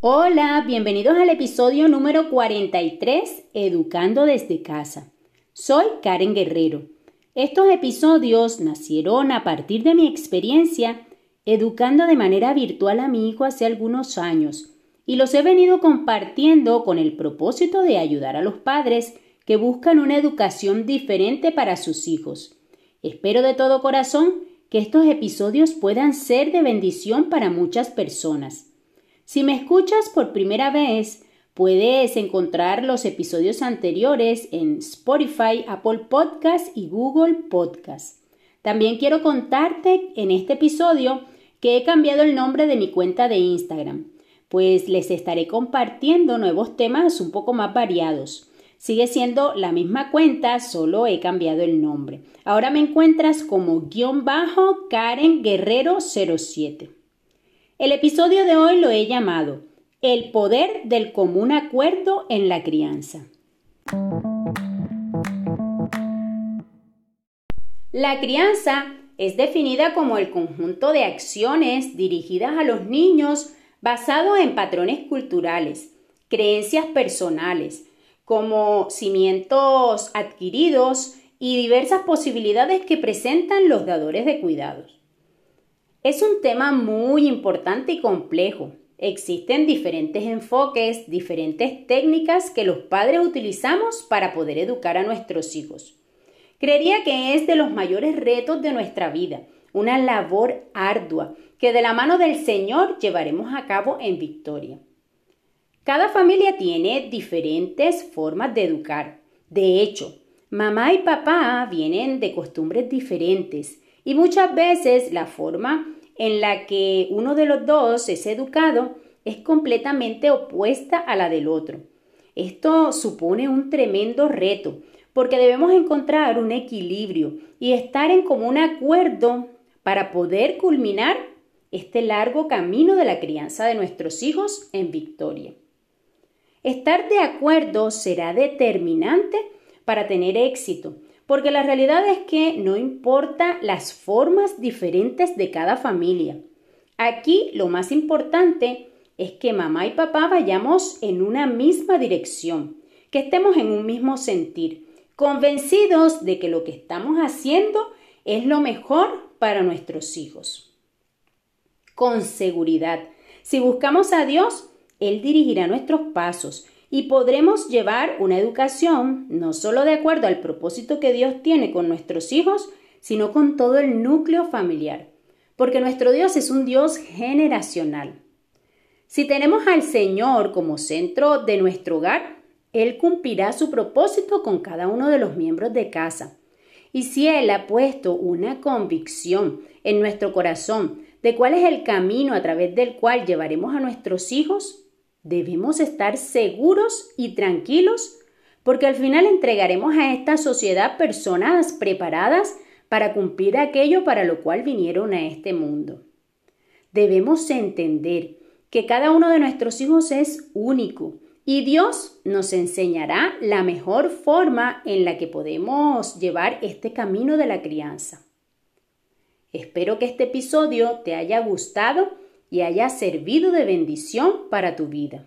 Hola, bienvenidos al episodio número 43, Educando desde casa. Soy Karen Guerrero. Estos episodios nacieron a partir de mi experiencia educando de manera virtual a mi hijo hace algunos años y los he venido compartiendo con el propósito de ayudar a los padres que buscan una educación diferente para sus hijos. Espero de todo corazón que estos episodios puedan ser de bendición para muchas personas. Si me escuchas por primera vez, puedes encontrar los episodios anteriores en Spotify, Apple Podcast y Google Podcast. También quiero contarte en este episodio que he cambiado el nombre de mi cuenta de Instagram, pues les estaré compartiendo nuevos temas un poco más variados. Sigue siendo la misma cuenta, solo he cambiado el nombre. Ahora me encuentras como guion bajo Karen Guerrero 07. El episodio de hoy lo he llamado El poder del común acuerdo en la crianza. La crianza es definida como el conjunto de acciones dirigidas a los niños basado en patrones culturales, creencias personales, como cimientos adquiridos y diversas posibilidades que presentan los dadores de cuidados. Es un tema muy importante y complejo. Existen diferentes enfoques, diferentes técnicas que los padres utilizamos para poder educar a nuestros hijos. Creería que es de los mayores retos de nuestra vida, una labor ardua que de la mano del Señor llevaremos a cabo en victoria. Cada familia tiene diferentes formas de educar. De hecho, mamá y papá vienen de costumbres diferentes y muchas veces la forma en la que uno de los dos es educado es completamente opuesta a la del otro. Esto supone un tremendo reto, porque debemos encontrar un equilibrio y estar en común acuerdo para poder culminar este largo camino de la crianza de nuestros hijos en victoria. Estar de acuerdo será determinante para tener éxito, porque la realidad es que no importa las formas diferentes de cada familia. Aquí lo más importante es que mamá y papá vayamos en una misma dirección, que estemos en un mismo sentir, convencidos de que lo que estamos haciendo es lo mejor para nuestros hijos. Con seguridad, si buscamos a Dios, Él dirigirá nuestros pasos y podremos llevar una educación no solo de acuerdo al propósito que Dios tiene con nuestros hijos, sino con todo el núcleo familiar, porque nuestro Dios es un Dios generacional. Si tenemos al Señor como centro de nuestro hogar, Él cumplirá su propósito con cada uno de los miembros de casa. Y si Él ha puesto una convicción en nuestro corazón de cuál es el camino a través del cual llevaremos a nuestros hijos, Debemos estar seguros y tranquilos porque al final entregaremos a esta sociedad personas preparadas para cumplir aquello para lo cual vinieron a este mundo. Debemos entender que cada uno de nuestros hijos es único y Dios nos enseñará la mejor forma en la que podemos llevar este camino de la crianza. Espero que este episodio te haya gustado y haya servido de bendición para tu vida.